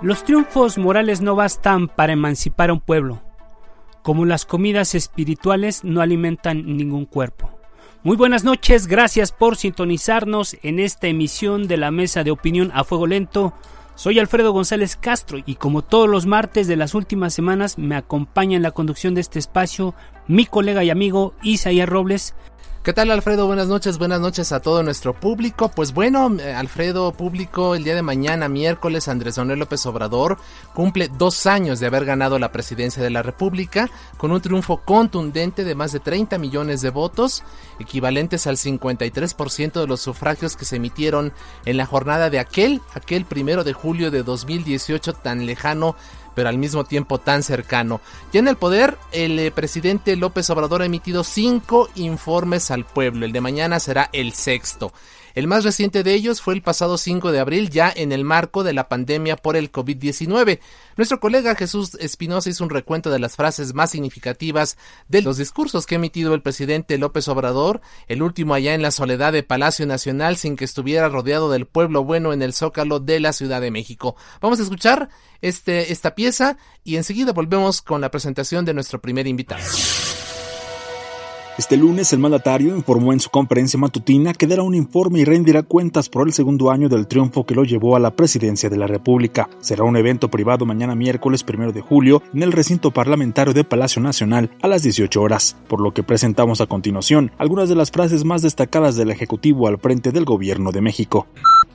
Los triunfos morales no bastan para emancipar a un pueblo, como las comidas espirituales no alimentan ningún cuerpo. Muy buenas noches, gracias por sintonizarnos en esta emisión de la Mesa de Opinión a Fuego Lento. Soy Alfredo González Castro y como todos los martes de las últimas semanas me acompaña en la conducción de este espacio mi colega y amigo Isaías Robles, ¿Qué tal Alfredo? Buenas noches, buenas noches a todo nuestro público. Pues bueno, eh, Alfredo, público, el día de mañana, miércoles, Andrés Manuel López Obrador cumple dos años de haber ganado la presidencia de la República con un triunfo contundente de más de 30 millones de votos, equivalentes al 53% de los sufragios que se emitieron en la jornada de aquel, aquel primero de julio de 2018 tan lejano pero al mismo tiempo tan cercano. Ya en el poder, el eh, presidente López Obrador ha emitido cinco informes al pueblo. El de mañana será el sexto. El más reciente de ellos fue el pasado 5 de abril, ya en el marco de la pandemia por el COVID-19. Nuestro colega Jesús Espinosa hizo un recuento de las frases más significativas de los discursos que ha emitido el presidente López Obrador, el último allá en la soledad de Palacio Nacional sin que estuviera rodeado del pueblo bueno en el zócalo de la Ciudad de México. Vamos a escuchar este, esta pieza y enseguida volvemos con la presentación de nuestro primer invitado. Este lunes el mandatario informó en su conferencia matutina que dará un informe y rendirá cuentas por el segundo año del triunfo que lo llevó a la presidencia de la República. Será un evento privado mañana miércoles 1 de julio en el recinto parlamentario de Palacio Nacional a las 18 horas, por lo que presentamos a continuación algunas de las frases más destacadas del Ejecutivo al frente del Gobierno de México.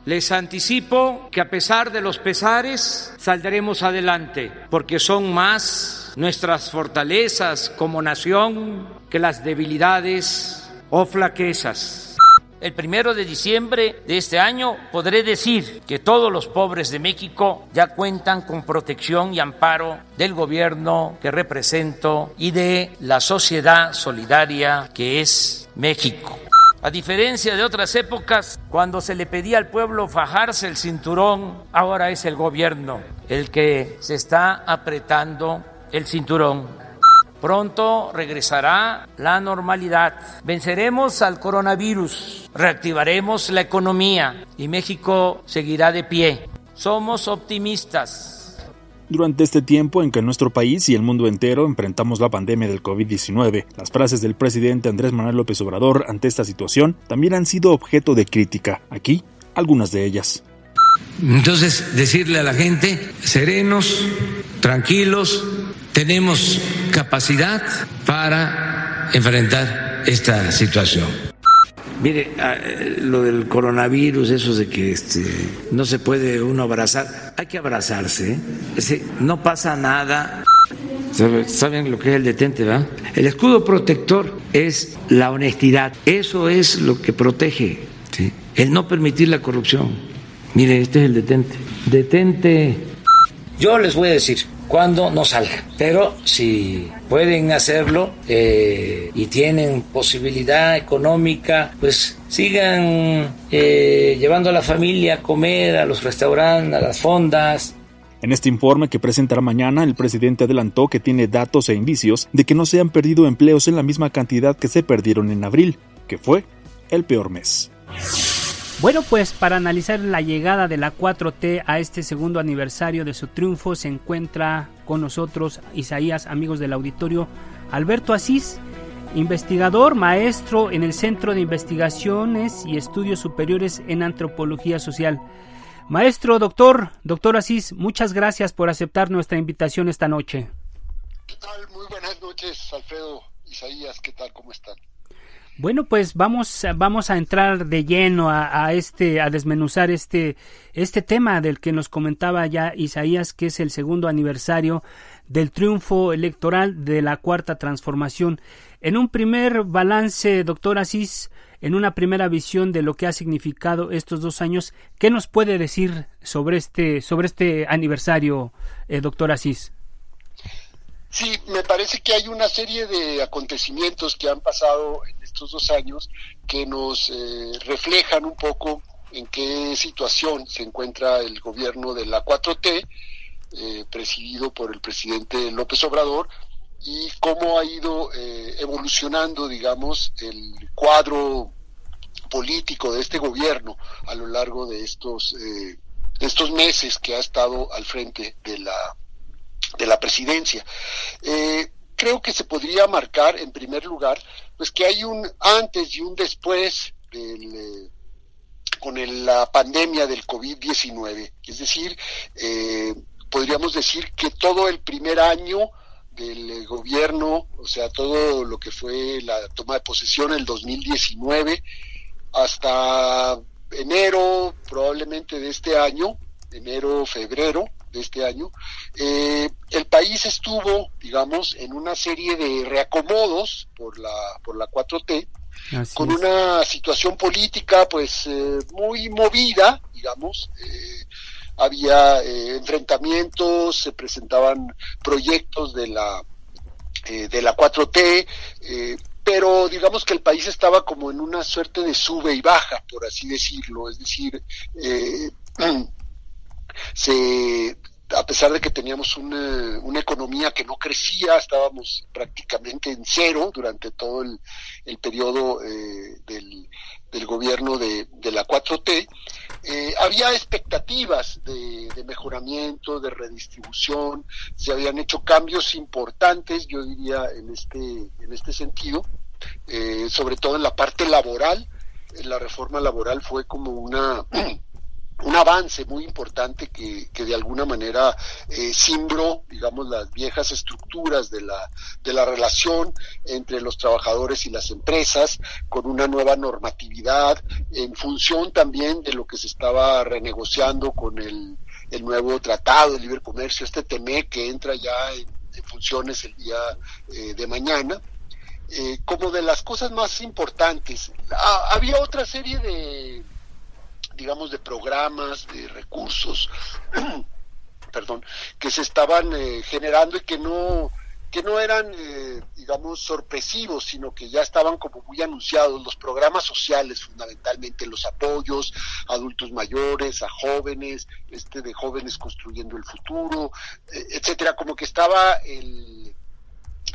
Les anticipo que a pesar de los pesares saldremos adelante, porque son más nuestras fortalezas como nación que las debilidades o flaquezas. El primero de diciembre de este año podré decir que todos los pobres de México ya cuentan con protección y amparo del gobierno que represento y de la sociedad solidaria que es México. A diferencia de otras épocas, cuando se le pedía al pueblo fajarse el cinturón, ahora es el gobierno el que se está apretando el cinturón. Pronto regresará la normalidad. Venceremos al coronavirus, reactivaremos la economía y México seguirá de pie. Somos optimistas. Durante este tiempo en que nuestro país y el mundo entero enfrentamos la pandemia del COVID-19, las frases del presidente Andrés Manuel López Obrador ante esta situación también han sido objeto de crítica. Aquí, algunas de ellas. Entonces, decirle a la gente, serenos, tranquilos, tenemos capacidad para enfrentar esta situación. Mire, ah, lo del coronavirus, eso de que este, no se puede uno abrazar, hay que abrazarse. ¿eh? no pasa nada. ¿Saben lo que es el detente, va? El escudo protector es la honestidad. Eso es lo que protege. El no permitir la corrupción. Mire, este es el detente. Detente. Yo les voy a decir, cuando no salga. Pero si pueden hacerlo eh, y tienen posibilidad económica, pues sigan eh, llevando a la familia a comer a los restaurantes, a las fondas. En este informe que presentará mañana, el presidente adelantó que tiene datos e indicios de que no se han perdido empleos en la misma cantidad que se perdieron en abril, que fue el peor mes. Bueno, pues para analizar la llegada de la 4T a este segundo aniversario de su triunfo se encuentra con nosotros Isaías, amigos del auditorio, Alberto Asís. investigador, maestro en el Centro de Investigaciones y Estudios Superiores en Antropología Social. Maestro, doctor, doctor Asís, muchas gracias por aceptar nuestra invitación esta noche. ¿Qué tal? Muy buenas noches, Alfredo, Isaías, ¿qué tal? ¿Cómo están? Bueno, pues vamos, vamos a entrar de lleno a, a, este, a desmenuzar este, este tema del que nos comentaba ya Isaías, que es el segundo aniversario del triunfo electoral de la cuarta transformación. En un primer balance, doctor Asís, en una primera visión de lo que ha significado estos dos años, ¿qué nos puede decir sobre este, sobre este aniversario, eh, doctor Asís? Sí, me parece que hay una serie de acontecimientos que han pasado estos dos años que nos eh, reflejan un poco en qué situación se encuentra el gobierno de la 4T, eh, presidido por el presidente López Obrador, y cómo ha ido eh, evolucionando, digamos, el cuadro político de este gobierno a lo largo de estos, eh, de estos meses que ha estado al frente de la, de la presidencia. Creo que se podría marcar, en primer lugar, pues que hay un antes y un después del, eh, con el, la pandemia del COVID-19. Es decir, eh, podríamos decir que todo el primer año del eh, gobierno, o sea, todo lo que fue la toma de posesión en el 2019 hasta enero probablemente de este año, enero, febrero de este año, eh, el país estuvo, digamos, en una serie de reacomodos por la, por la 4T, Así con es. una situación política pues eh, muy movida, digamos, eh, había eh, enfrentamientos, se presentaban proyectos de la eh, de la 4T, eh, pero digamos que el país estaba como en una suerte de sube y baja, por así decirlo, es decir, eh, se a pesar de que teníamos una, economía que no crecía, estábamos prácticamente en cero durante todo el, periodo eh, del, del, gobierno de, la 4T, eh, había expectativas de, de, mejoramiento, de redistribución, se habían hecho cambios importantes, yo diría, en este, en este sentido, eh, sobre todo en la parte laboral. La reforma laboral fue como una un avance muy importante que, que de alguna manera eh, digamos, las viejas estructuras de la, de la relación entre los trabajadores y las empresas, con una nueva normatividad, en función también de lo que se estaba renegociando con el, el nuevo tratado de libre comercio, este TEME que entra ya en, funciones el día eh, de mañana. Eh, como de las cosas más importantes. Había otra serie de, digamos, de programas, de recursos, perdón, que se estaban eh, generando y que no que no eran, eh, digamos, sorpresivos, sino que ya estaban como muy anunciados, los programas sociales, fundamentalmente los apoyos a adultos mayores, a jóvenes, este de jóvenes construyendo el futuro, eh, etcétera, como que estaba el,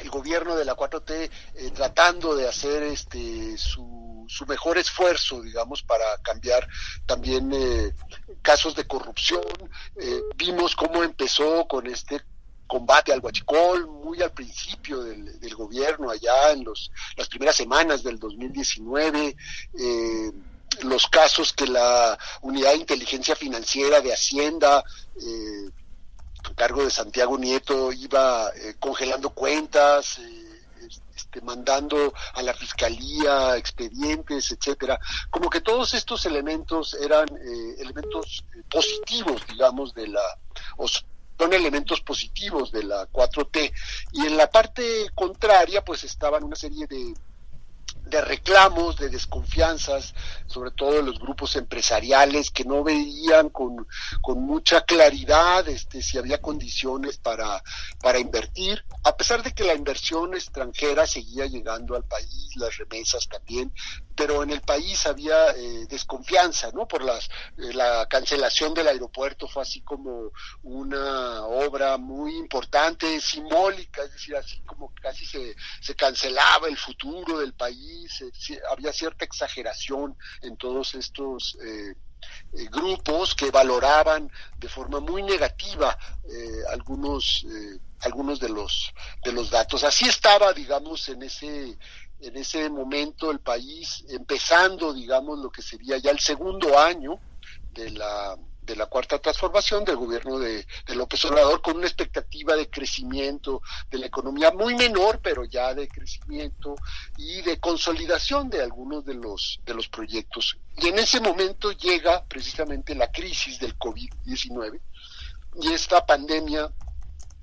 el gobierno de la 4T eh, tratando de hacer este su, su, mejor esfuerzo, digamos, para cambiar también eh, casos de corrupción. Eh, vimos cómo empezó con este combate al huachicol muy al principio del, del gobierno, allá en los, las primeras semanas del 2019. Eh, los casos que la Unidad de Inteligencia Financiera de Hacienda eh, cargo de Santiago Nieto iba eh, congelando cuentas, eh, este, mandando a la fiscalía expedientes, etcétera. Como que todos estos elementos eran eh, elementos positivos, digamos, de la o son elementos positivos de la 4T. Y en la parte contraria, pues estaban una serie de de reclamos, de desconfianzas, sobre todo de los grupos empresariales que no veían con, con mucha claridad este, si había condiciones para, para invertir, a pesar de que la inversión extranjera seguía llegando al país, las remesas también, pero en el país había eh, desconfianza, ¿no? Por las, eh, la cancelación del aeropuerto fue así como una obra muy importante, simbólica, es decir, así como casi se, se cancelaba el futuro del país, eh, había cierta exageración en todos estos eh, eh, grupos que valoraban de forma muy negativa eh, algunos algunos de los de los datos. Así estaba digamos en ese en ese momento el país empezando, digamos, lo que sería ya el segundo año de la de la cuarta transformación del gobierno de, López Obrador con una expectativa de crecimiento de la economía muy menor, pero ya de crecimiento y de consolidación de algunos de los, de los proyectos. Y en ese momento llega precisamente la crisis del COVID-19 y esta pandemia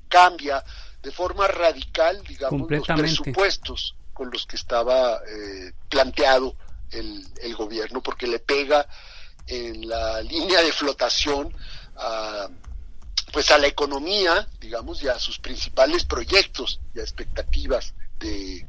cambia de forma radical, digamos, los presupuestos con los que estaba eh, planteado el, el gobierno, porque le pega en la línea de flotación a, pues a la economía, digamos, y a sus principales proyectos y expectativas de,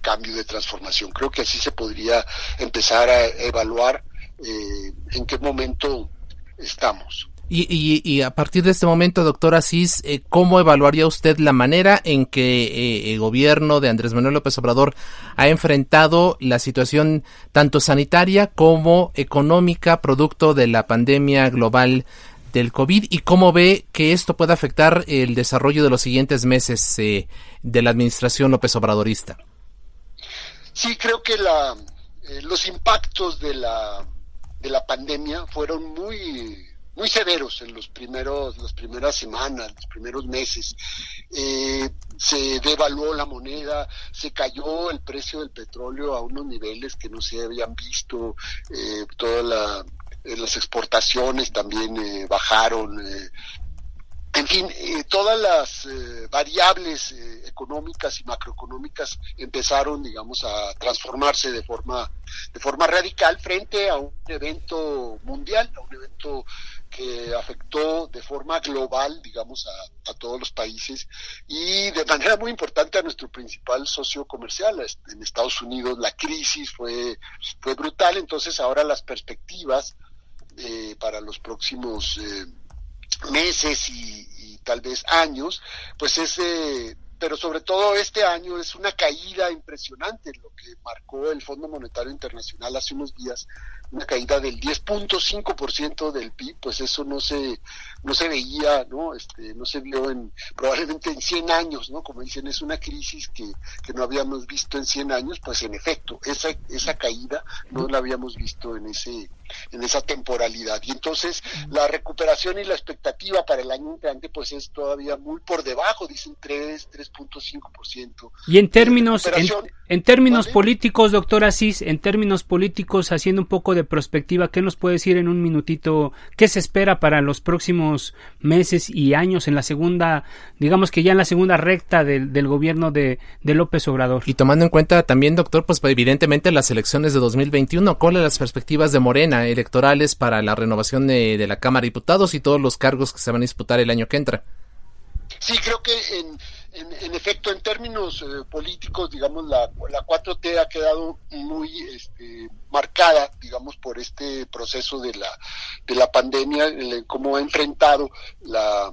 cambio, de transformación. Creo que así se podría empezar a evaluar eh, en qué momento estamos. Y, y, a partir de este momento, doctor Asís, eh, ¿cómo evaluaría usted la manera en que eh, el gobierno de Andrés Manuel López Obrador ha enfrentado la situación tanto sanitaria como económica producto de la pandemia global del COVID y cómo ve que esto puede afectar el desarrollo de los siguientes meses eh, de la administración López Obradorista? Sí, creo que la, los impactos de la, de la pandemia fueron muy muy severos en los primeros, las primeras semanas, los primeros meses. Eh, se devaluó la moneda, se cayó el precio del petróleo a unos niveles que no se habían visto, eh, todas eh, las exportaciones también bajaron, en fin, todas las variables económicas y macroeconómicas empezaron, digamos, a transformarse de forma, de forma radical frente a un evento mundial, a un evento que afectó de forma global, digamos, a, todos los países y de manera muy importante a nuestro principal socio comercial. En Estados Unidos la crisis fue, fue brutal, entonces ahora las perspectivas eh, para los próximos eh, meses y, tal vez años, pues es pero sobre todo este año es una caída impresionante, lo que marcó el Fondo Monetario Internacional hace unos días, una caída del 10.5% del PIB, pues eso no se no se veía, ¿no? Este, no se vio en probablemente en 100 años, ¿no? Como dicen, es una crisis que, que no habíamos visto en 100 años, pues en efecto, esa esa caída no la habíamos visto en ese en esa temporalidad. Y entonces la recuperación y la expectativa para el año entrante pues es todavía muy por debajo, dicen 3, 3.5%. Y en términos en, en, términos políticos, doctor Asís, en términos políticos haciendo un poco de perspectiva, ¿qué nos puede decir en un minutito qué se espera para los próximos meses y años en la segunda, digamos que ya en la segunda recta del, del gobierno de, de López Obrador? Y tomando en cuenta también, doctor, pues evidentemente las elecciones de 2021, ¿cuáles las perspectivas de Morena electorales para la renovación de, la Cámara de Diputados y todos los cargos que se van a disputar el año que entra. Sí, creo que en, en, efecto, en términos eh, políticos, digamos, la, la 4T ha quedado muy este, marcada, digamos, por este proceso de la, de la pandemia, cómo ha enfrentado la,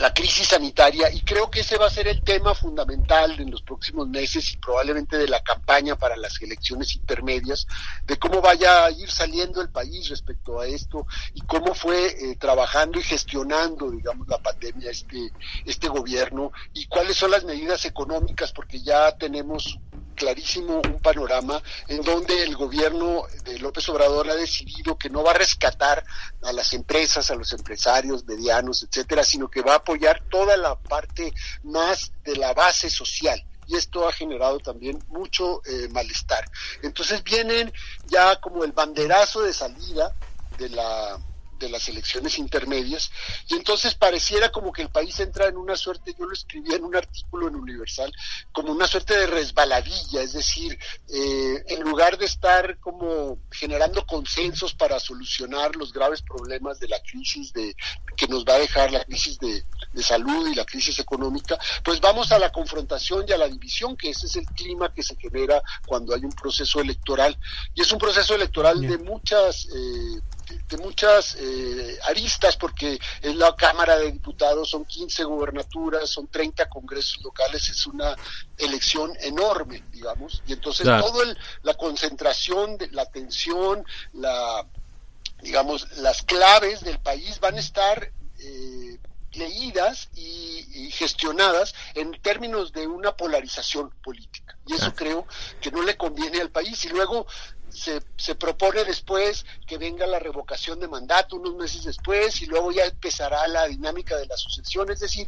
la crisis sanitaria y creo que ese va a ser el tema fundamental en los próximos meses y probablemente de la campaña para las elecciones intermedias, de cómo vaya a ir saliendo el país respecto a esto y cómo fue eh, trabajando y gestionando, digamos, la pandemia este, este gobierno y cuáles son las medidas económicas, porque ya tenemos clarísimo un panorama en donde el gobierno de López Obrador ha decidido que no va a rescatar a las empresas, a los empresarios medianos, etcétera, sino que va a apoyar toda la parte más de la base social y esto ha generado también mucho eh, malestar. Entonces vienen ya como el banderazo de salida de la de las elecciones intermedias y entonces pareciera como que el país entra en una suerte, yo lo escribí en un artículo en Universal, como una suerte de resbaladilla, es decir, eh, en lugar de estar como generando consensos para solucionar los graves problemas de la crisis de que nos va a dejar la crisis de, de salud y la crisis económica, pues vamos a la confrontación y a la división, que ese es el clima que se genera cuando hay un proceso electoral. Y es un proceso electoral de muchas eh, de muchas eh, aristas, porque en la Cámara de Diputados son 15 gubernaturas, son 30 congresos locales, es una elección enorme, digamos, y entonces todo el, la concentración, de, la atención, la, digamos, las claves del país van a estar eh, leídas y, gestionadas en términos de una polarización política. Y eso creo que no le conviene al país. Y luego se, se, propone después que venga la revocación de mandato unos meses después y luego ya empezará la dinámica de la sucesión. Es decir,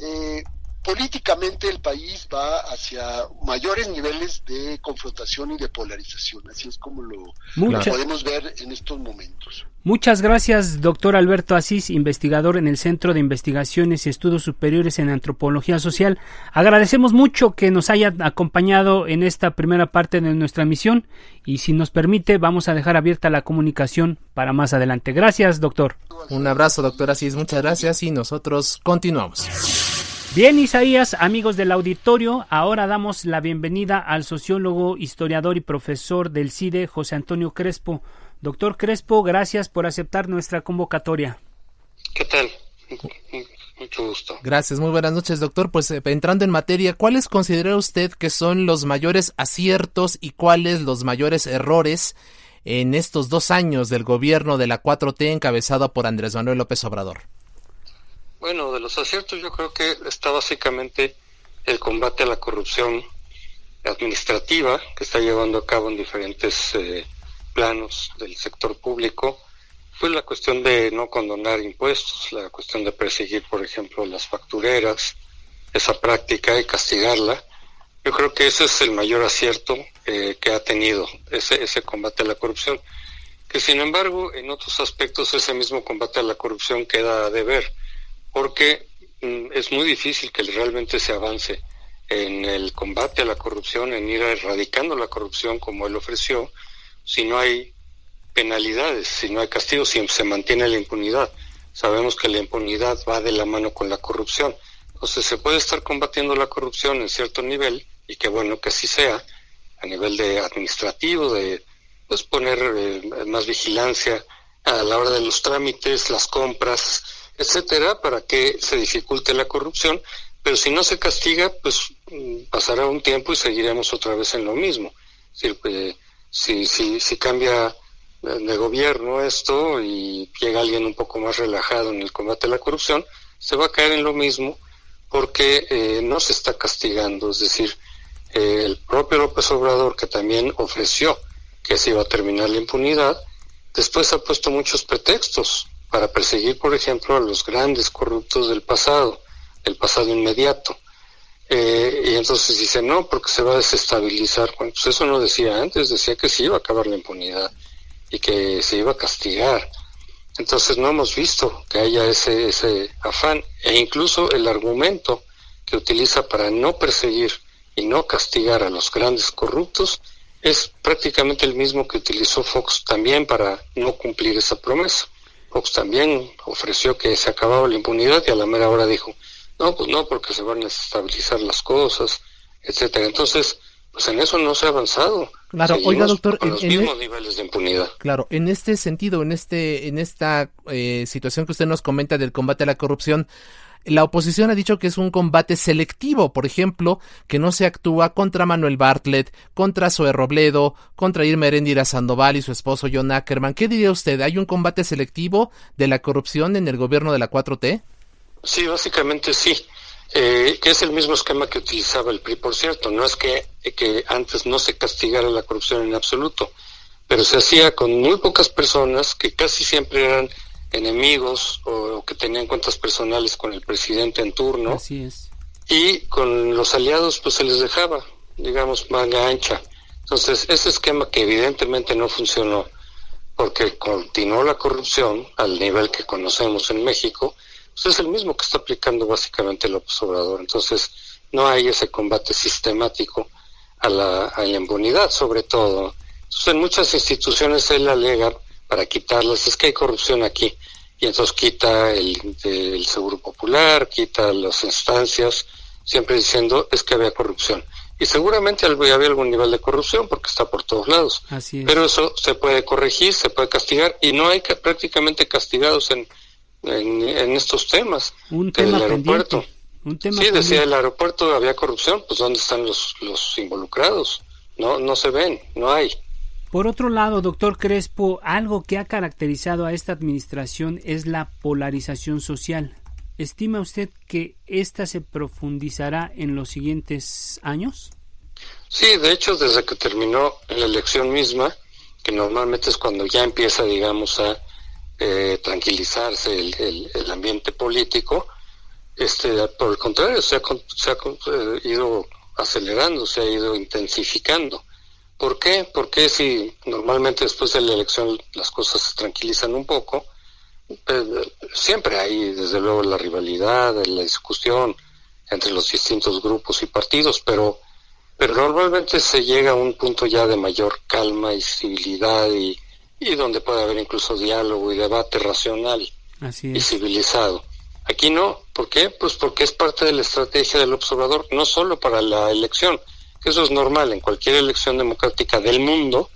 eh, políticamente el país va hacia mayores niveles de confrontación y de polarización. Así es como lo, podemos ver en estos momentos. Muchas gracias, doctor Alberto Asís, investigador en el Centro de Investigaciones y Estudios Superiores en Antropología Social. Agradecemos mucho que nos haya acompañado en esta primera parte de nuestra misión y si nos permite vamos a dejar abierta la comunicación para más adelante. Gracias, doctor. Un abrazo, doctor Asís, muchas gracias y nosotros continuamos. Bien, Isaías, amigos del auditorio, ahora damos la bienvenida al sociólogo, historiador y profesor del CIDE, José Antonio Crespo. Doctor Crespo, gracias por aceptar nuestra convocatoria. ¿Qué tal? Mucho gusto. Gracias, muy buenas noches, doctor. Pues eh, entrando en materia, ¿cuáles considera usted que son los mayores aciertos y cuáles los mayores errores en estos dos años del gobierno de la 4T encabezado por Andrés Manuel López Obrador? Bueno, de los aciertos yo creo que está básicamente el combate a la corrupción administrativa que está llevando a cabo en diferentes eh, planos del sector público, pues la cuestión de no condonar impuestos, la cuestión de perseguir, por ejemplo, las factureras, esa práctica y castigarla. Yo creo que ese es el mayor acierto eh, que ha tenido ese, ese combate a la corrupción, que sin embargo en otros aspectos ese mismo combate a la corrupción queda de ver porque mm, es muy difícil que realmente se avance en el combate a la corrupción, en ir erradicando la corrupción como él ofreció, si no hay penalidades, si no hay castigos, si se mantiene la impunidad. Sabemos que la impunidad va de la mano con la corrupción. Entonces se puede estar combatiendo la corrupción en cierto nivel, y qué bueno que así sea, a nivel de administrativo, de pues poner eh, más vigilancia a la hora de los trámites, las compras, etcétera, para que se dificulte la corrupción, pero si no se castiga, pues mm, pasará un tiempo y seguiremos otra vez en lo mismo. Pues, si, si, si cambia de gobierno esto y llega alguien un poco más relajado en el combate a la corrupción, se va a caer en lo mismo porque eh, no se está castigando. Es decir, eh, el propio López Obrador, que también ofreció que se iba a terminar la impunidad, después ha puesto muchos pretextos para perseguir, por ejemplo, a los grandes corruptos del pasado, del pasado inmediato. Eh, y entonces dice, no, porque se va a desestabilizar. Pues eso no decía antes, decía que se iba a acabar la impunidad y que se iba a castigar. Entonces no hemos visto que haya ese, ese afán e incluso el argumento que utiliza para no perseguir y no castigar a los grandes corruptos es prácticamente el mismo que utilizó Fox también para no cumplir esa promesa. Fox también ofreció que se acababa la impunidad y a la mera hora dijo, no, pues no, porque se van a estabilizar las cosas, etcétera. Entonces, pues en eso no se ha avanzado. Claro, oiga doctor, con los mismos e- niveles de impunidad. Claro, en este sentido, en este, en esta eh, situación que usted nos comenta del combate a la corrupción, la oposición ha dicho que es un combate selectivo, por ejemplo, que no se actúa contra Manuel Bartlett, contra Zoe Robledo, contra Irma Erendira Sandoval y su esposo John Ackerman. ¿Qué diría usted? ¿Hay un combate selectivo de la corrupción en el gobierno de la 4T? Sí, básicamente sí. Eh, que es el mismo esquema que utilizaba el PRI, por cierto. No es que, que antes no se castigara la corrupción en absoluto, pero se hacía con muy pocas personas que casi siempre eran enemigos o, que tenían cuentas personales con el presidente en turno. Así es. Y con los aliados pues se les dejaba, digamos, manga ancha. Entonces, ese esquema que evidentemente no funcionó porque continuó la corrupción al nivel que conocemos en México, pues es el mismo que está aplicando básicamente López Obrador. Entonces, no hay ese combate sistemático a la, a la impunidad, sobre todo. Entonces, en muchas instituciones él alega para quitarlas, es que hay corrupción aquí. Y entonces quita el, Seguro Popular, quita las instancias, siempre diciendo es que había corrupción. Y seguramente había algún nivel de corrupción porque está por todos lados. Pero eso se puede corregir, se puede castigar y no hay que, prácticamente castigados en, en, estos temas. Un tema aeropuerto. Un tema sí, decía el aeropuerto había corrupción, pues ¿dónde están los, los involucrados? No, no se ven, no hay. Por otro lado, doctor Crespo, algo que ha caracterizado a esta administración es la polarización social. ¿estima usted que esta se profundizará en los siguientes años? Sí, de hecho, desde que terminó la elección misma, que normalmente es cuando ya empieza, digamos, a eh, tranquilizarse el, ambiente político, este, por el contrario, se ha, se ha eh, ido acelerando, se ha ido intensificando. ¿Por qué? Porque si normalmente después de la elección las cosas se tranquilizan un poco, pues, siempre hay desde luego la rivalidad, la discusión entre los distintos grupos y partidos, pero, pero normalmente se llega a un punto ya de mayor calma y civilidad y, y donde puede haber incluso diálogo y debate racional y civilizado. Aquí no, ¿por qué? Pues porque es parte de la estrategia del observador, no solo para la elección, eso es normal en cualquier elección democrática del mundo,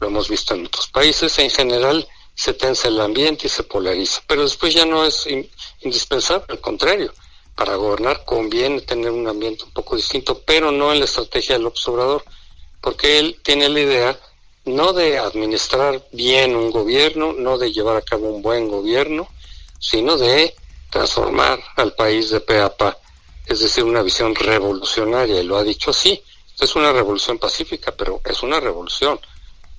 lo hemos visto en otros países, en general se tensa el ambiente y se polariza, pero después ya no es indispensable, al contrario, para gobernar conviene tener un ambiente un poco distinto, pero no en la estrategia del observador, porque él tiene la idea no de administrar bien un gobierno, no de llevar a cabo un buen gobierno, sino de transformar al país de pe a pa, es decir, una visión revolucionaria, y lo ha dicho así, es una revolución pacífica, pero es una revolución.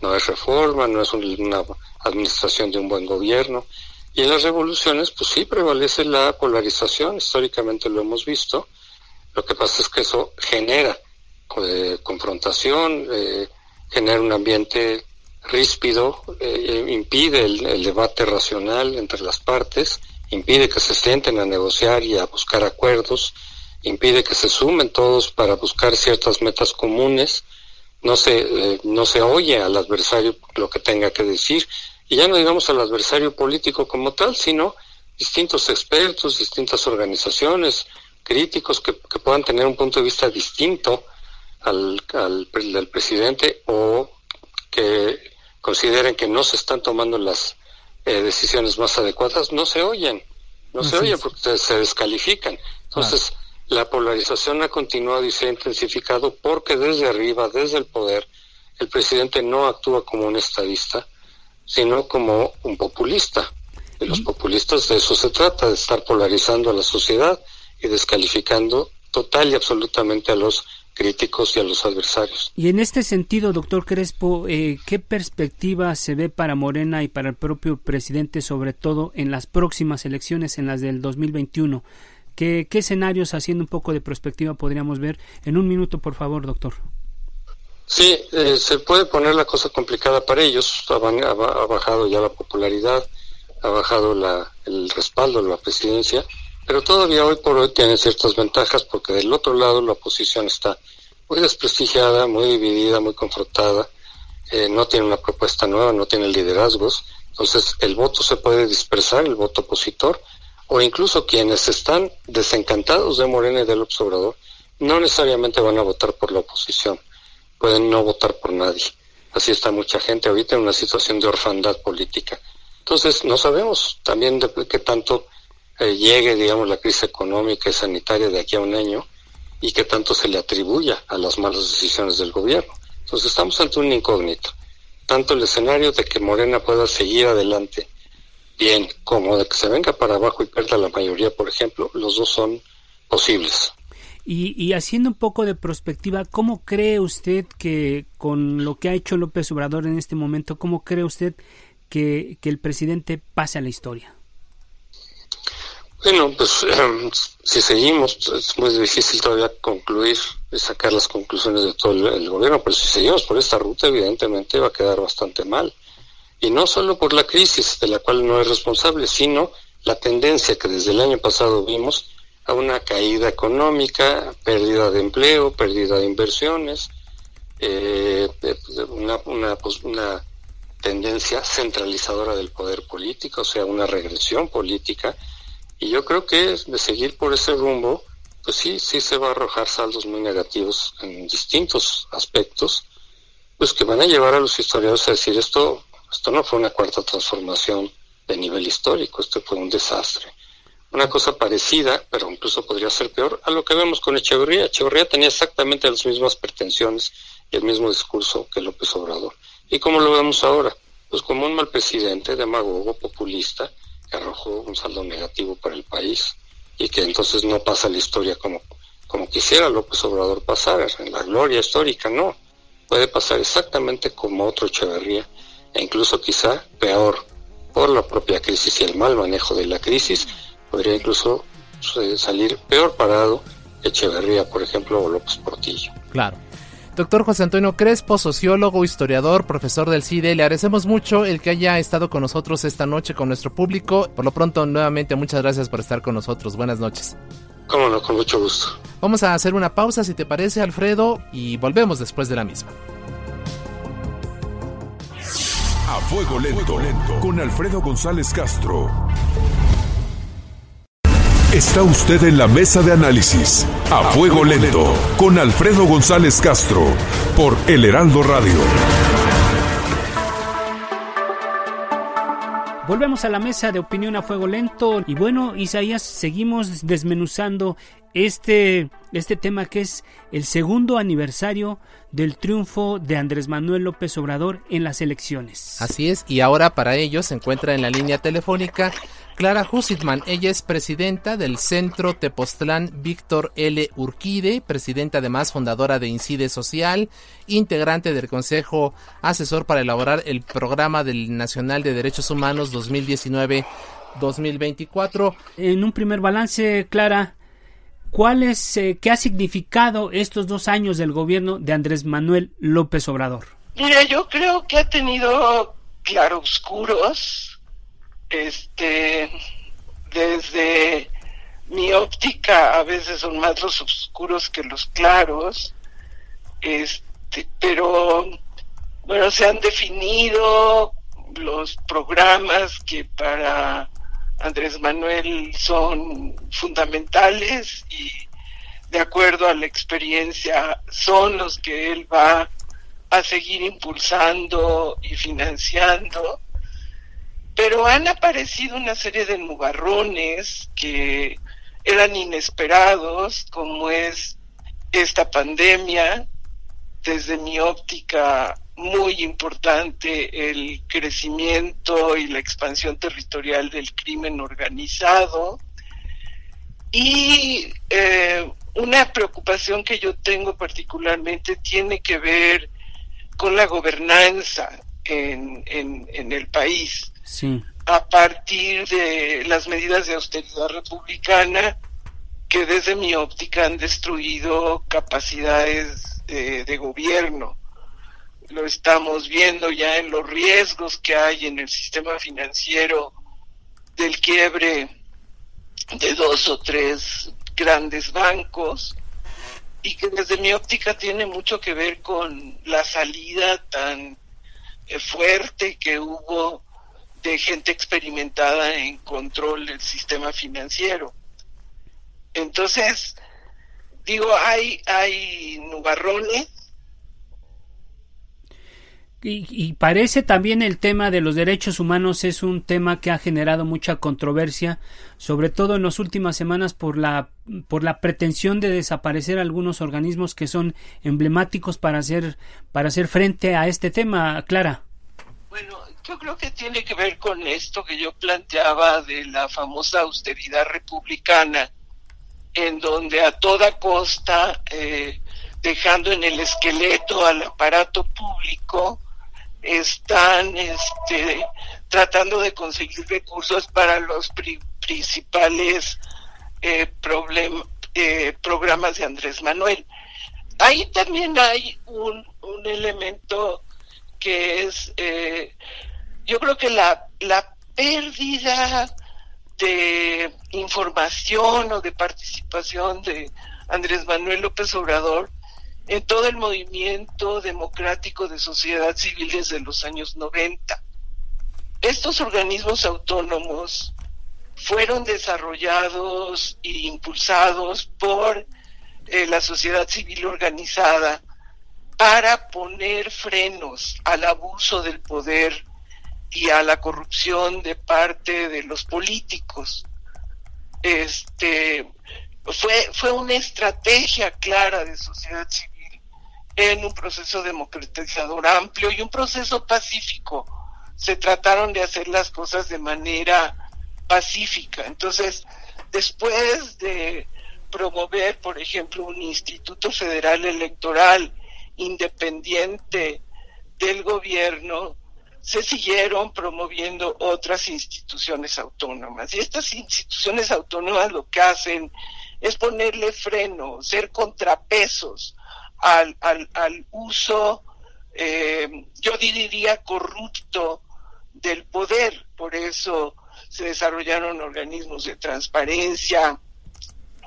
No es reforma, no es una administración de un buen gobierno. Y en las revoluciones, pues sí, prevalece la polarización, históricamente lo hemos visto. Lo que pasa es que eso genera eh, confrontación, eh, genera un ambiente ríspido, eh, impide el, debate racional entre las partes, impide que se sienten a negociar y a buscar acuerdos, impide que se sumen todos para buscar ciertas metas comunes, no se, eh, no se oye al adversario lo que tenga que decir, y ya no digamos al adversario político como tal, sino distintos expertos, distintas organizaciones, críticos que, puedan tener un punto de vista distinto al, al del presidente o que consideren que no se están tomando las eh, decisiones más adecuadas, no se oyen, no se oyen porque se descalifican. Entonces, la polarización ha continuado y se ha intensificado porque desde arriba, desde el poder, el presidente no actúa como un estadista, sino como un populista. Y los populistas de eso se trata, de estar polarizando a la sociedad y descalificando total y absolutamente a los críticos y a los adversarios. Y en este sentido, doctor Crespo, eh, ¿qué perspectiva se ve para Morena y para el propio presidente, sobre todo en las próximas elecciones, en las del 2021? ¿Qué, escenarios, haciendo un poco de perspectiva, podríamos ver? En un minuto, por favor, doctor. Sí, eh, se puede poner la cosa complicada para ellos. Ha, bajado ya la popularidad, ha bajado el respaldo de la presidencia, pero todavía hoy por hoy tiene ciertas ventajas porque del otro lado la oposición está muy desprestigiada, muy dividida, muy confrontada, eh, no tiene una propuesta nueva, no tiene liderazgos, entonces el voto se puede dispersar, el voto opositor, o incluso quienes están desencantados de Morena y del Obrador no necesariamente van a votar por la oposición, pueden no votar por nadie. Así está mucha gente ahorita en una situación de orfandad política. Entonces, no sabemos también de qué tanto eh, llegue, digamos, la crisis económica y sanitaria de aquí a un año y qué tanto se le atribuya a las malas decisiones del gobierno. Entonces, estamos ante un incógnito. Tanto el escenario de que Morena pueda seguir adelante bien, como de que se venga para abajo y pierda la mayoría, por ejemplo, los dos son posibles. Y, haciendo un poco de perspectiva, ¿cómo cree usted que con lo que ha hecho López Obrador en este momento, cómo cree usted que, el presidente pase a la historia? Bueno, pues em, si seguimos, es muy difícil todavía concluir y sacar las conclusiones de todo el, gobierno, pero si seguimos por esta ruta, evidentemente va a quedar bastante mal y no solo por la crisis de la cual no es responsable, sino la tendencia que desde el año pasado vimos a una caída económica, pérdida de empleo, pérdida de inversiones, eh, una, una, pues, una tendencia centralizadora del poder político, o sea, una regresión política. Y yo creo que de seguir por ese rumbo, pues sí, sí se va a arrojar saldos muy negativos en distintos aspectos, pues que van a llevar a los historiadores a decir esto esto no fue una cuarta transformación de nivel histórico, esto fue un desastre. Una cosa parecida, pero incluso podría ser peor, a lo que vemos con Echeverría. Echeverría tenía exactamente las mismas pretensiones y el mismo discurso que López Obrador. ¿Y cómo lo vemos ahora? Pues como un mal presidente, demagogo, populista, que arrojó un saldo negativo para el país. y que entonces no pasa la historia como, como quisiera López Obrador pasar, en la gloria histórica, no. Puede pasar exactamente como otro Echeverría, e incluso quizá peor, por la propia crisis y el mal manejo de la crisis, podría incluso eh, salir peor parado Echeverría, por ejemplo, o López Portillo. Claro. Doctor José Antonio Crespo, sociólogo, historiador, profesor del CIDE, le agradecemos mucho el que haya estado con nosotros esta noche con nuestro público. Por lo pronto, nuevamente, muchas gracias por estar con nosotros. Buenas noches. Cómo no, con mucho gusto. Vamos a hacer una pausa, si te parece, Alfredo, y volvemos después de la misma. Fuego lento, con Alfredo González Castro. Está usted en la mesa de análisis a fuego lento con Alfredo González Castro por El Heraldo Radio. Volvemos a la mesa de opinión a fuego lento y bueno, Isaías, seguimos desmenuzando este, este tema que es el segundo aniversario del triunfo de Andrés Manuel López Obrador en las elecciones. Así es, y ahora para ello se encuentra en la línea telefónica Clara Husitman. Ella es presidenta del Centro Tepoztlán Víctor L. Urquide, presidenta además fundadora de Incide Social, integrante del Consejo Asesor para elaborar el Programa del Nacional de Derechos Humanos 2019-2024. En un primer balance, Clara, ¿Cuál es, eh, ¿Qué ha significado estos dos años del gobierno de Andrés Manuel López Obrador? Mira, yo creo que ha tenido claroscuros, este, desde mi óptica a veces son más los oscuros que los claros, este, pero bueno, se han definido los programas que para Andrés Manuel son fundamentales y de acuerdo a la experiencia son los que él va a seguir impulsando y financiando. Pero han aparecido una serie de nubarrones que eran inesperados, como es esta pandemia, desde mi óptica muy importante el crecimiento y la expansión territorial del crimen organizado y eh, una preocupación que yo tengo particularmente tiene que ver con la gobernanza en, en, el país. A partir de las medidas de austeridad republicana que desde mi óptica han destruido capacidades de gobierno. Lo estamos viendo ya en los riesgos que hay en el sistema financiero del quiebre de dos o tres grandes bancos y que desde mi óptica tiene mucho que ver con la salida tan eh, fuerte que hubo de gente experimentada en control del sistema financiero. Entonces, digo, hay, hay nubarrones y, parece también el tema de los derechos humanos es un tema que ha generado mucha controversia, sobre todo en las últimas semanas por la, por la pretensión de desaparecer algunos organismos que son emblemáticos para hacer, para hacer frente a este tema, Clara. Bueno, yo creo que tiene que ver con esto que yo planteaba de la famosa austeridad republicana, en donde a toda costa, eh, dejando en el esqueleto al aparato público, están este, tratando de conseguir recursos para los principales eh, eh, programas de Andrés Manuel. Ahí también hay un, un elemento que es, eh, yo creo que la, la pérdida de información o de participación de Andrés Manuel López Obrador en todo el movimiento democrático de sociedad civil desde los años 90. Estos organismos autónomos fueron desarrollados e impulsados por eh, la sociedad civil organizada para poner frenos al abuso del poder y a la corrupción de parte de los políticos. Este fue, fue una estrategia clara de sociedad civil en un proceso democratizador amplio y un proceso pacífico. Se trataron de hacer las cosas de manera pacífica. Entonces, después de promover, por ejemplo, un Instituto Federal Electoral independiente del gobierno, se siguieron promoviendo otras instituciones autónomas. Y estas instituciones autónomas lo que hacen es ponerle freno, ser contrapesos al, al, uso, eh, yo diría, corrupto del poder. Por eso se desarrollaron organismos de transparencia,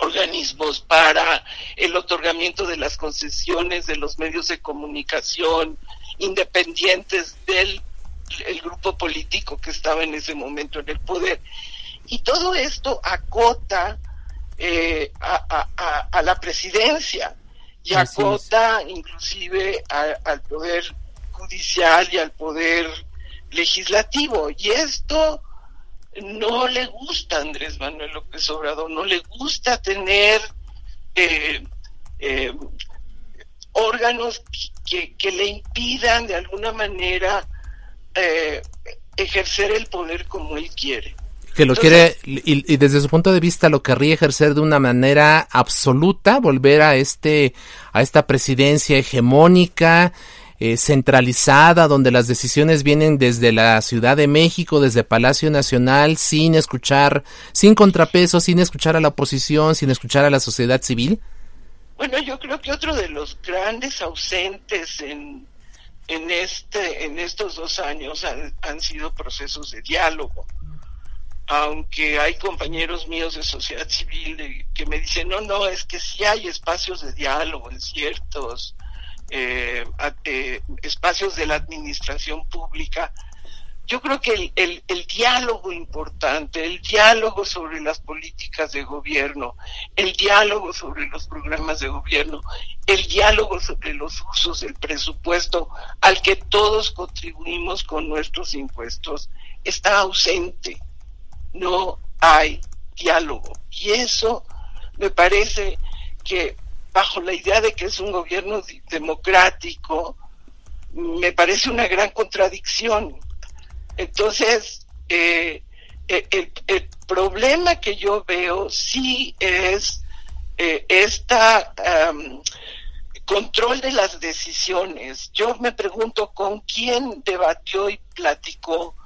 organismos para el otorgamiento de las concesiones de los medios de comunicación independientes del el grupo político que estaba en ese momento en el poder. Y todo esto acota eh, a, la presidencia y acota inclusive al poder judicial y al poder legislativo. Y esto no le gusta a Andrés Manuel López Obrador, no le gusta tener eh, eh, órganos que, que, le impidan de alguna manera eh, ejercer el poder como él quiere. Que lo quiere, y, desde su punto de vista lo querría ejercer de una manera absoluta, volver a este, a esta presidencia hegemónica, eh, centralizada, donde las decisiones vienen desde la Ciudad de México, desde Palacio Nacional, sin escuchar, sin contrapeso, sin escuchar a la oposición, sin escuchar a la sociedad civil? Bueno, yo creo que otro de los grandes ausentes en en, este, en estos dos años han, han sido procesos de diálogo. Aunque hay compañeros míos de sociedad civil que me dicen, no, no, es que sí hay espacios de diálogo en ciertos eh, eh, espacios de la administración pública, yo creo que el, diálogo importante, el diálogo sobre las políticas de gobierno, el diálogo sobre los programas de gobierno, el diálogo sobre los usos del presupuesto al que todos contribuimos con nuestros impuestos, está ausente. No hay diálogo. Y eso me parece que bajo la idea de que es un gobierno democrático, me parece una gran contradicción entonces, eh, eh, el, problema que yo veo sí es eh, esta control de las decisiones. Yo me pregunto con quién debatió y platicó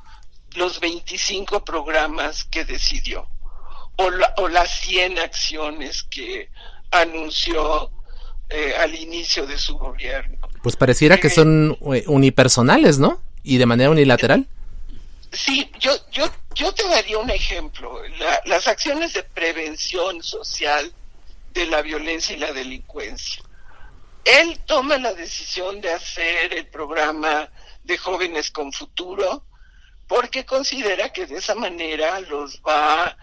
los 25 programas que decidió o, o las 100 acciones que anunció al inicio de su gobierno. Pues pareciera que son unipersonales, ¿no? Y de manera unilateral. Sí, yo, yo, yo te daría un ejemplo. las acciones de prevención social de la violencia y la delincuencia. Él toma la decisión de hacer el programa de jóvenes con futuro porque considera que de esa manera los va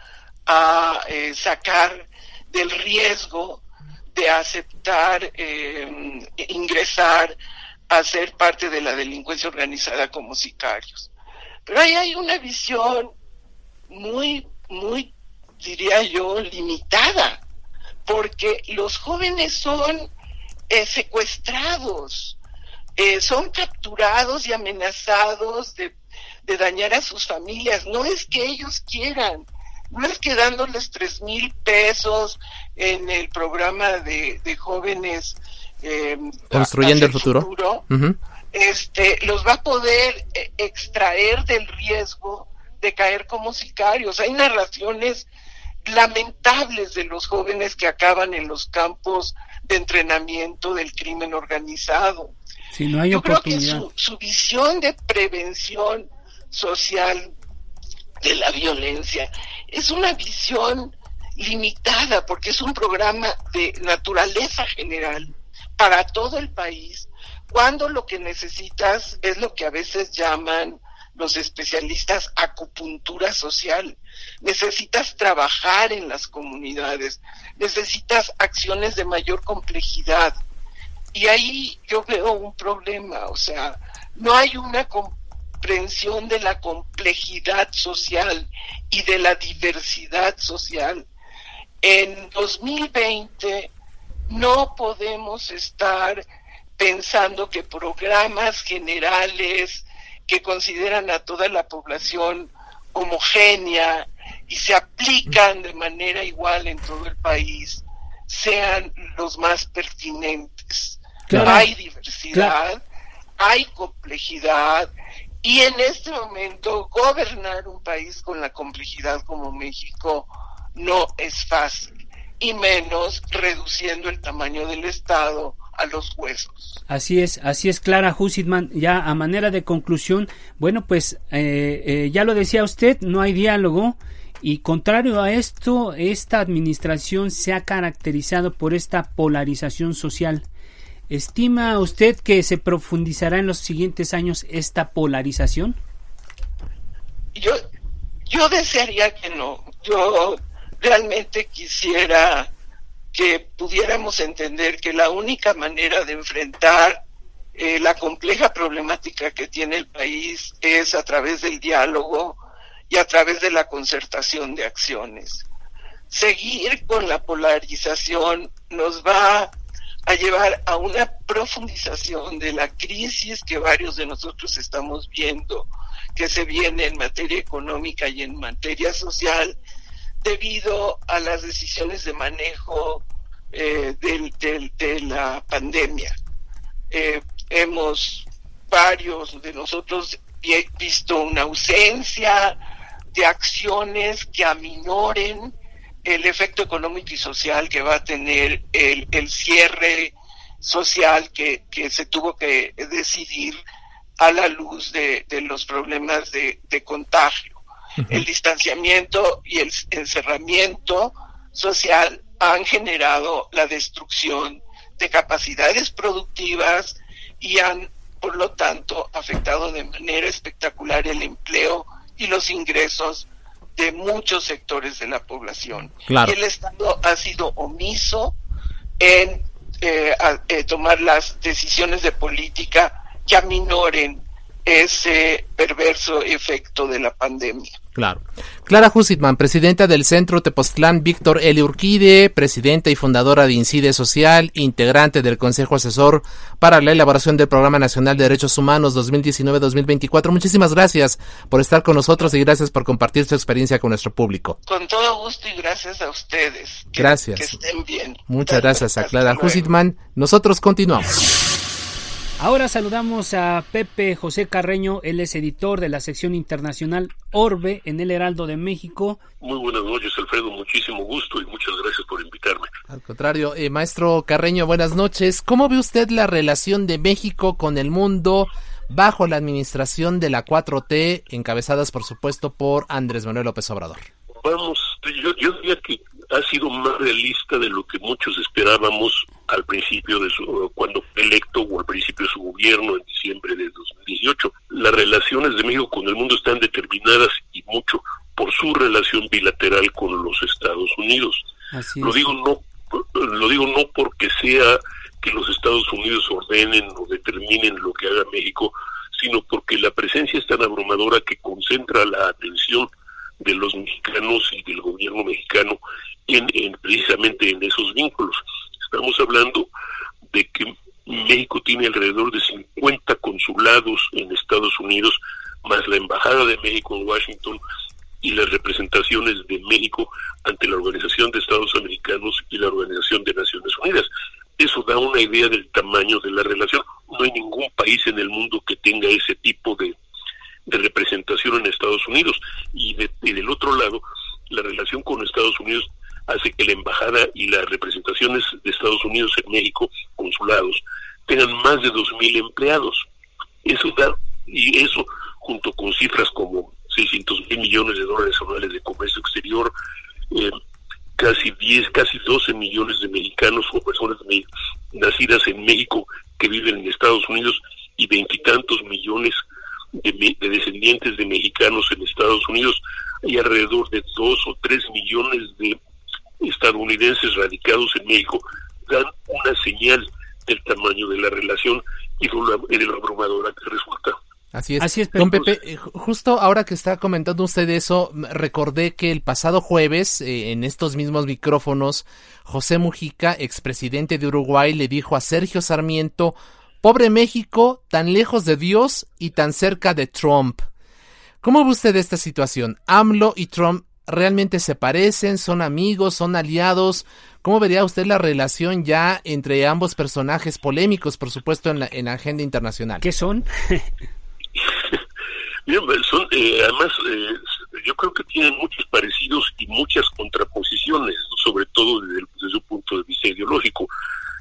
a eh, sacar del riesgo de aceptar eh, ingresar a ser parte de la delincuencia organizada como sicarios. Pero ahí hay una visión muy, muy, diría yo, limitada, porque los jóvenes son eh, secuestrados, eh, son capturados y amenazados de, dañar a sus familias. No es que ellos quieran, no es que dándoles tres mil pesos en el programa de, jóvenes eh, construyendo el futuro, este, los va a poder eh, extraer del riesgo de caer como sicarios. Hay narraciones lamentables de los jóvenes que acaban en los campos de entrenamiento del crimen organizado. Yo creo que su, su visión de prevención social de la violencia es una visión limitada porque es un programa de naturaleza general para todo el país cuando lo que necesitas es lo que a veces llaman los especialistas acupuntura social. Necesitas trabajar en las comunidades, necesitas acciones de mayor complejidad. Y ahí yo veo un problema, o sea, no hay una comprensión de la complejidad social y de la diversidad social. En 2020 no podemos estar pensando que programas generales que consideran a toda la población homogénea y se aplican de manera igual en todo el país sean los más pertinentes. Hay diversidad, hay complejidad y en este momento gobernar un país con la complejidad como México no es fácil y menos reduciendo el tamaño del Estado a los huesos. Así es, así es, Clara Hussitman. Ya a manera de conclusión, bueno, pues eh, eh, ya lo decía usted, no hay diálogo y contrario a esto, esta administración se ha caracterizado por esta polarización social. ¿Estima usted que se profundizará en los siguientes años esta polarización? Yo, yo desearía que no. Yo realmente quisiera que pudiéramos entender que la única manera de enfrentar eh, la compleja problemática que tiene el país es a través del diálogo y a través de la concertación de acciones. Seguir con la polarización nos va a llevar a una profundización de la crisis que varios de nosotros estamos viendo, que se viene en materia económica y en materia social, debido a las decisiones de manejo eh, de la pandemia. Eh, hemos varios de nosotros visto una ausencia de acciones que aminoren el efecto económico y social que va a tener el, cierre social que, que, se tuvo que decidir a la luz de, los problemas de contagio. El distanciamiento y el encerramiento social han generado la destrucción de capacidades productivas y han, por lo tanto, afectado de manera espectacular el empleo y los ingresos de muchos sectores de la población. El Estado ha sido omiso en eh, eh, tomar las decisiones de política que aminoren ese perverso efecto de la pandemia. Claro. Clara Husitman, presidenta del Centro Tepoztlán Víctor Eli Urquide, presidenta y fundadora de Incide Social, integrante del Consejo Asesor para la elaboración del Programa Nacional de Derechos Humanos 2019-2024. Muchísimas gracias por estar con nosotros y gracias por compartir su experiencia con nuestro público. Con todo gusto y gracias a ustedes. gracias. Que estén bien. Muchas gracias a Clara Husitman. Nosotros continuamos. Ahora saludamos a Pepe José Carreño, él es editor de la sección internacional Orbe en el Heraldo de México. Muy buenas noches, Alfredo, muchísimo gusto y muchas gracias por invitarme. Al contrario, eh, maestro Carreño, buenas noches. ¿Cómo ve usted la relación de México con el mundo bajo la administración de la 4T, encabezadas por supuesto por Andrés Manuel López Obrador? Vamos, yo, yo diría que ha sido más realista de lo que muchos esperábamos al principio de su, cuando fue electo o al principio de su gobierno en diciembre de 2018. Las relaciones de México con el mundo están determinadas y mucho por su relación bilateral con los Estados Unidos. lo digo no lo digo no porque sea que los Estados Unidos ordenen o determinen lo que haga México, sino porque la presencia es tan abrumadora que concentra la atención de los mexicanos y del gobierno mexicano en, precisamente en esos vínculos. Estamos hablando de que México tiene alrededor de 50 consulados en Estados Unidos, más la Embajada de México en Washington y las representaciones de México ante la Organización de Estados Americanos y la Organización de Naciones Unidas. Eso da una idea del tamaño de la relación. No hay ningún país en el mundo que tenga ese tipo de, de representación en Estados Unidos. Y, del otro lado, la relación con Estados Unidos hace que la embajada y las representaciones de Estados Unidos en México, consulados, tengan más de 2.000 empleados. Eso da, y eso junto con cifras como 600 mil millones de dólares anuales de comercio exterior, eh, casi 10, casi 12 millones de mexicanos o personas nacidas en México que viven en Estados Unidos y veintitantos millones de, descendientes de mexicanos en Estados Unidos, hay alrededor de dos o tres millones de estadounidenses radicados en México, dan una señal del tamaño de la relación y de lo abrumadora que resulta. Así es. Así es Don Pepe, eh, justo ahora que está comentando usted eso, recordé que el pasado jueves, eh, en estos mismos micrófonos, José Mujica, expresidente de Uruguay, le dijo a Sergio Sarmiento, Pobre México, tan lejos de Dios y tan cerca de Trump. ¿Cómo ve usted esta situación? AMLO y Trump realmente se parecen, son amigos, son aliados. ¿Cómo vería usted la relación ya entre ambos personajes polémicos, por supuesto, en la, en la agenda internacional? ¿Qué son? son eh, además, eh, yo creo que tienen muchos parecidos y muchas contraposiciones, sobre todo desde, desde, un punto de vista ideológico.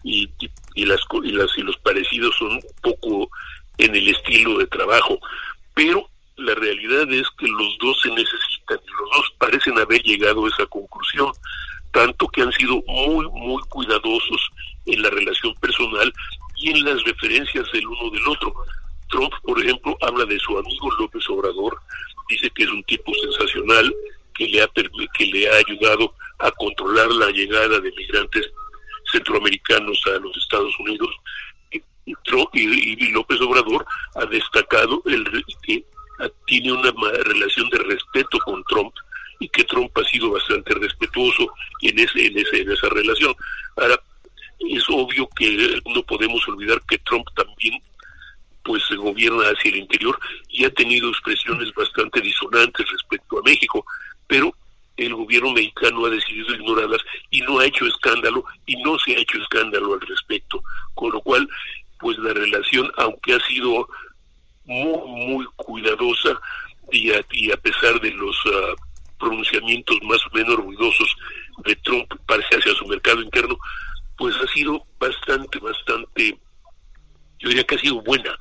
Y, y, las, y, las, y los parecidos son un poco en el estilo de trabajo. Pero la realidad es que los dos se necesitan y los dos parecen haber llegado a esa conclusión, tanto que han sido muy, muy cuidadosos en la relación personal y en las referencias del uno del otro. Trump, por ejemplo, habla de su amigo López Obrador, dice que es un tipo sensacional, que le ha, que le ha ayudado a controlar la llegada de migrantes centroamericanos a los Estados Unidos. Y, y, López Obrador ha destacado el tiene una relación de respeto con Trump y que Trump ha sido bastante respetuoso en ese, en ese, en esa relación. Ahora es obvio que no podemos olvidar que Trump también pues se gobierna hacia el interior y ha tenido expresiones bastante disonantes respecto a México, pero el gobierno mexicano ha decidido ignorarlas y no ha hecho escándalo y no se ha hecho escándalo al respecto, con lo cual pues la relación, aunque ha sido muy, muy cuidadosa y a, y a pesar de los uh, pronunciamientos más o menos ruidosos de Trump hacia su mercado interno, pues ha sido bastante, bastante, yo diría que ha sido buena,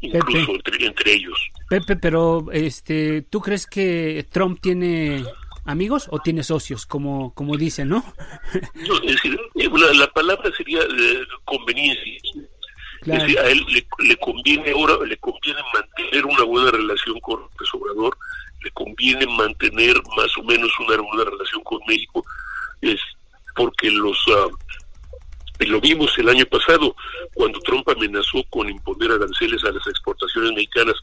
incluso entre, entre, ellos. Pepe, pero este, ¿tú crees que Trump tiene amigos o tiene socios, como, como dicen, no? no es decir, la, la palabra sería eh, conveniencia a él le, conviene ahora, le conviene mantener una buena relación con López Obrador, le conviene mantener más o menos una buena relación con México, es porque los uh, lo vimos el año pasado cuando Trump amenazó con imponer aranceles a las exportaciones mexicanas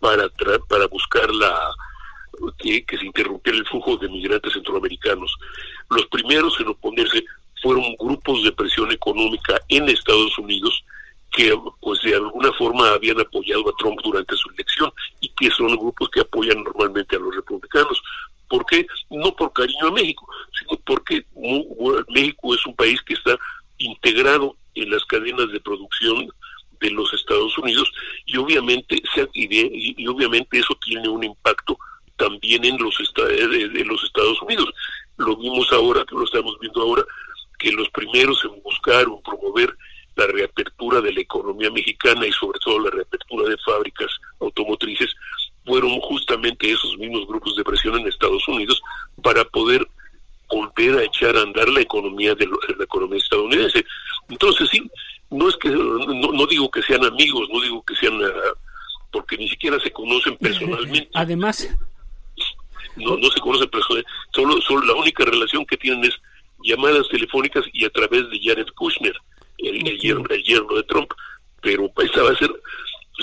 para para buscar la que se interrumpiera el flujo de migrantes centroamericanos. Los primeros en oponerse fueron grupos de presión económica en Estados Unidos que pues de alguna forma habían apoyado a Trump durante su elección y que son grupos que apoyan normalmente a los republicanos. ¿Por qué? No por cariño a México, sino porque México es un país que está integrado en las cadenas de producción de los Estados Unidos y obviamente y, obviamente eso tiene un impacto también en los de los Estados Unidos. Lo vimos ahora, que lo estamos viendo ahora, que los primeros en buscar o promover la reapertura de la economía mexicana y sobre todo la reapertura de fábricas automotrices fueron justamente esos mismos grupos de presión en Estados Unidos para poder volver a echar a andar la economía de, la economía estadounidense. Entonces sí, no es que no, digo que sean amigos, no digo que sean porque ni siquiera se conocen personalmente. Además, no, no se conocen personalmente. Solo, solo la única relación que tienen es llamadas telefónicas y a través de Jared Kushner el, el, yerno, de Trump, pero esa va a ser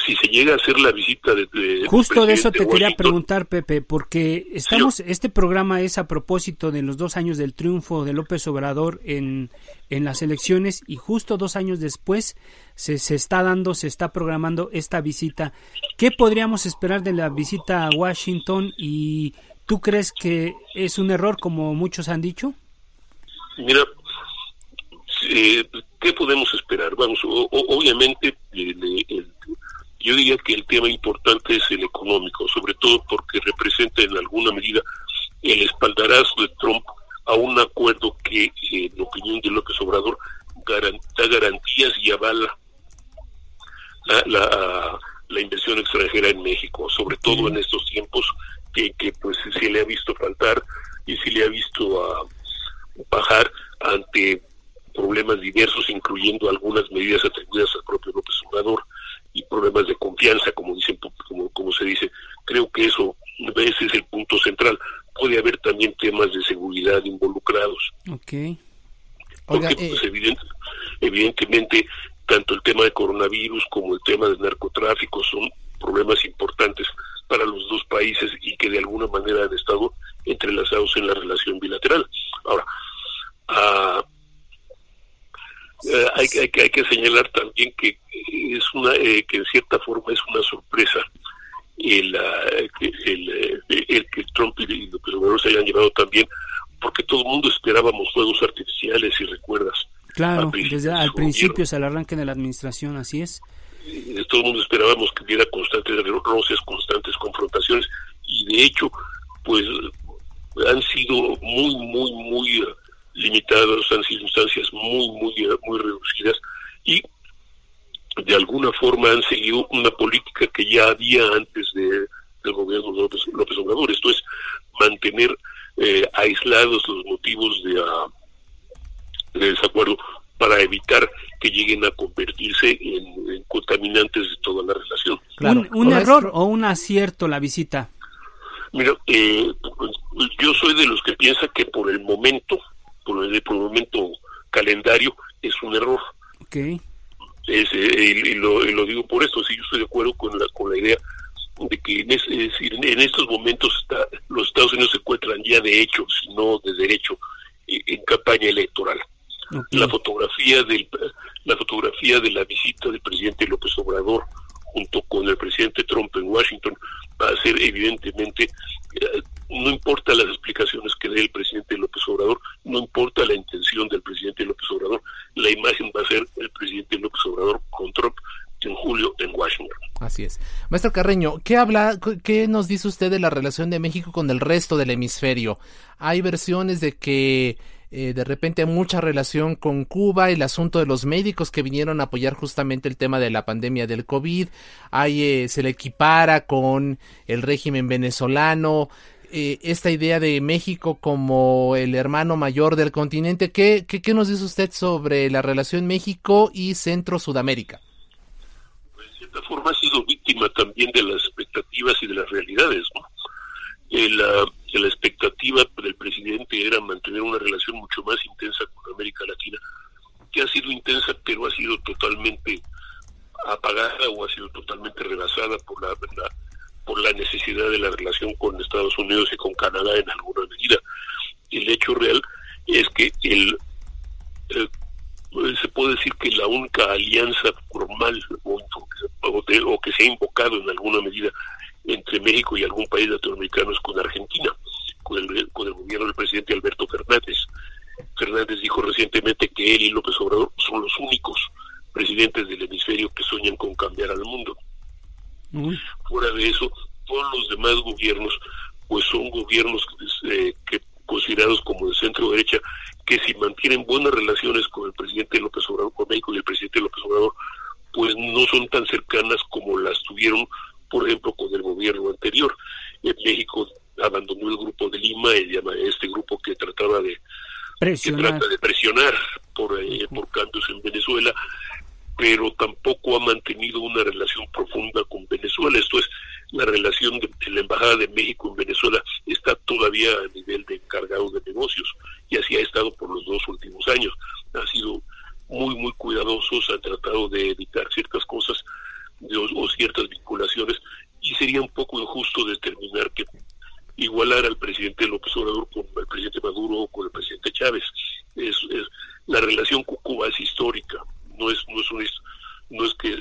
si se llega a hacer la visita de, justo de eso te quería preguntar Pepe porque estamos este programa es a propósito de los dos años del triunfo de López Obrador en, en las elecciones y justo dos años después se, se está dando se está programando esta visita. Qué podríamos esperar de la visita a Washington y tú crees que es un error como muchos han dicho mira eh, ¿qué podemos esperar? Vamos, obviamente, yo diría que el tema importante es el económico, sobre todo porque representa en alguna medida el espaldarazo de Trump a un acuerdo que, en opinión de López Obrador, da garantías y avala la, la, inversión extranjera en México, sobre todo en estos tiempos que, que pues se le ha visto faltar y se le ha visto a bajar ante problemas diversos, incluyendo algunas medidas atribuidas al propio López Obrador y problemas de confianza, como dicen, como, como se dice. Creo que eso, ese es el punto central. Puede haber también temas de seguridad involucrados. Okay. Porque, pues, eh, evidentemente, tanto el tema de coronavirus como el tema del narcotráfico son problemas importantes para los dos países y que de alguna manera han estado entrelazados en la relación bilateral. Ahora, a eh, hay, hay, hay, que señalar también que es una eh, que en cierta forma es una sorpresa el, el, el, que Trump y López Obrador se hayan llevado también, porque todo el mundo esperábamos fuegos artificiales, si recuerdas. Claro, desde al principio se al arranque de la administración, así es. Todo el mundo esperábamos que hubiera constantes roces, constantes confrontaciones, y de hecho, pues han sido muy, muy, muy limitadas, han sido instancias muy, muy, muy reducidas, y de alguna forma han seguido una política que ya había antes de, del gobierno de López, López Obrador, esto es mantener eh, aislados los motivos de, uh, de, desacuerdo para evitar que lleguen a convertirse en, contaminantes de toda la relación. ¿Un, error o un acierto la visita? Mira, eh, yo soy de los que piensa que por el momento, por el, por el momento calendario, es un error. Okay. Es, eh, y, lo, y, lo, digo por eso, sí, yo estoy de acuerdo con la, con la idea de que en, es, decir, en estos momentos está, los Estados Unidos se encuentran ya de hecho, si no de derecho, en campaña electoral. La fotografía del la fotografía de la visita del presidente López Obrador junto con el presidente Trump en Washington va a ser evidentemente eh, no importa las explicaciones que dé el presidente López Obrador, no importa la intención del presidente López Obrador, la imagen va a ser el presidente López Obrador con Trump en julio en Washington. Así es. Maestro Carreño, ¿qué habla, qué nos dice usted de la relación de México con el resto del hemisferio? Hay versiones de que eh, de repente hay mucha relación con Cuba, el asunto de los médicos que vinieron a apoyar justamente el tema de la pandemia del COVID, hay, eh, se le equipara con el régimen venezolano, eh, esta idea de México como el hermano mayor del continente. ¿Qué, qué, qué nos dice usted sobre la relación México y Centro-Sudamérica? forma ha sido víctima también de las expectativas y de las realidades. ¿no? Eh, la, la expectativa del presidente era mantener una relación mucho más intensa con América Latina, que ha sido intensa, pero ha sido totalmente apagada o ha sido totalmente rebasada por la, por la necesidad de la relación con Estados Unidos y con Canadá en alguna medida. El hecho real es que el, el se puede decir que la única alianza formal o, o, que se ha invocado en alguna medida entre México y algún país latinoamericano es con Argentina, con el, con el gobierno del presidente Alberto Fernández. Fernández dijo recientemente que él y López Obrador son los únicos presidentes del hemisferio que sueñan con cambiar al mundo. Fuera de eso, todos los demás gobiernos, pues son gobiernos eh, que considerados como de centro derecha que si mantienen buenas relaciones con el presidente López Obrador, con México y el presidente López Obrador, pues no son tan cercanas como las tuvieron, por ejemplo, con el gobierno anterior. En México abandonó el grupo de Lima, este grupo que trataba de presionar, que trata de presionar por, eh, por cambios en Venezuela, pero tampoco ha mantenido una relación profunda con Venezuela. Esto es, la relación de, la Embajada de México en Venezuela está todavía a nivel de encargado de negocios y así ha estado por los dos últimos años. Ha sido muy, muy cuidadosos, ha tratado de evitar ciertas cosas o, ciertas vinculaciones y sería un poco injusto determinar que igualar al presidente López Obrador con el presidente Maduro o con el presidente Chávez. Es, es, la relación con Cuba es histórica, no es, no es, un, no es que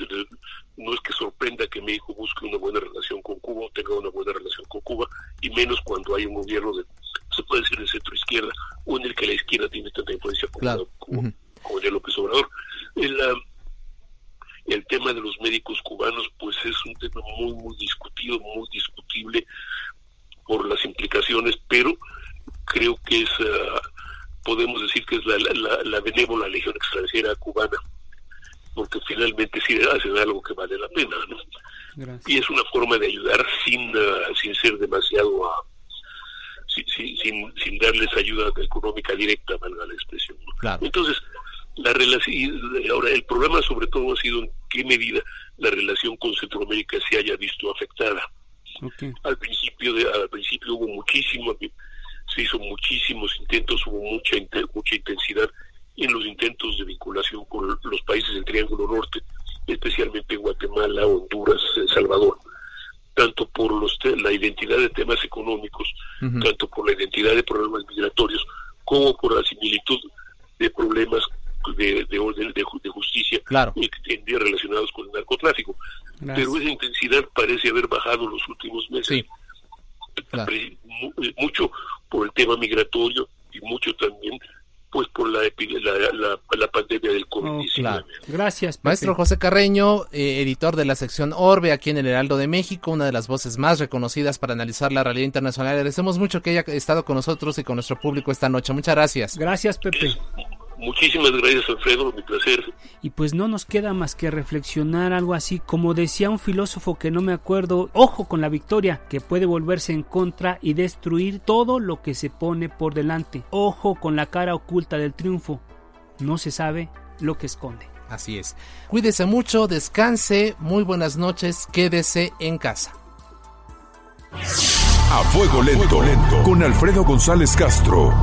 no es que sorprenda que México busque una buena relación con Cuba o tenga una buena relación con Cuba, y menos cuando hay un gobierno de, se puede decir, de centro izquierda, o en el que la izquierda tiene tanta influencia como, como, el López Obrador. El, el tema de los médicos cubanos, pues es un tema muy, muy discutido, muy discutible por las implicaciones, pero creo que es, ah, podemos decir que es la, la, la benévola legión extranjera cubana porque finalmente sí hacen algo que vale la pena, ¿no? Y es una forma de ayudar sin, uh, sin ser demasiado, uh, sin, sin, sin, darles ayuda económica directa, valga la expresión. Entonces, la relación, ahora el problema sobre todo ha sido en qué medida la relación con Centroamérica se haya visto afectada. Al principio de, al principio hubo muchísimo, se hizo muchísimos intentos, hubo mucha mucha intensidad en los intentos de vinculación con los países del Triángulo Norte, especialmente Guatemala, Honduras, El Salvador, tanto por los la identidad de temas económicos, tanto por la identidad de problemas migratorios, como por la similitud de problemas de, de orden de, justicia claro. relacionados con el narcotráfico. Pero esa intensidad parece haber bajado los últimos meses. Mucho por el tema migratorio y mucho también pues por la, la, la, pandemia del COVID-19. Gracias. Maestro José Carreño, eh, editor de la sección Orbe aquí en el Heraldo de México, una de las voces más reconocidas para analizar la realidad internacional. Agradecemos mucho que haya estado con nosotros y con nuestro público esta noche. Muchas gracias. Gracias, Pepe. Muchísimas gracias, Alfredo, mi placer. Y pues no nos queda más que reflexionar algo así, como decía un filósofo que no me acuerdo, ojo con la victoria, que puede volverse en contra y destruir todo lo que se pone por delante. Ojo con la cara oculta del triunfo, no se sabe lo que esconde. Así es. Cuídese mucho, descanse, muy buenas noches, quédese en casa. A fuego lento, lento. con Alfredo González Castro.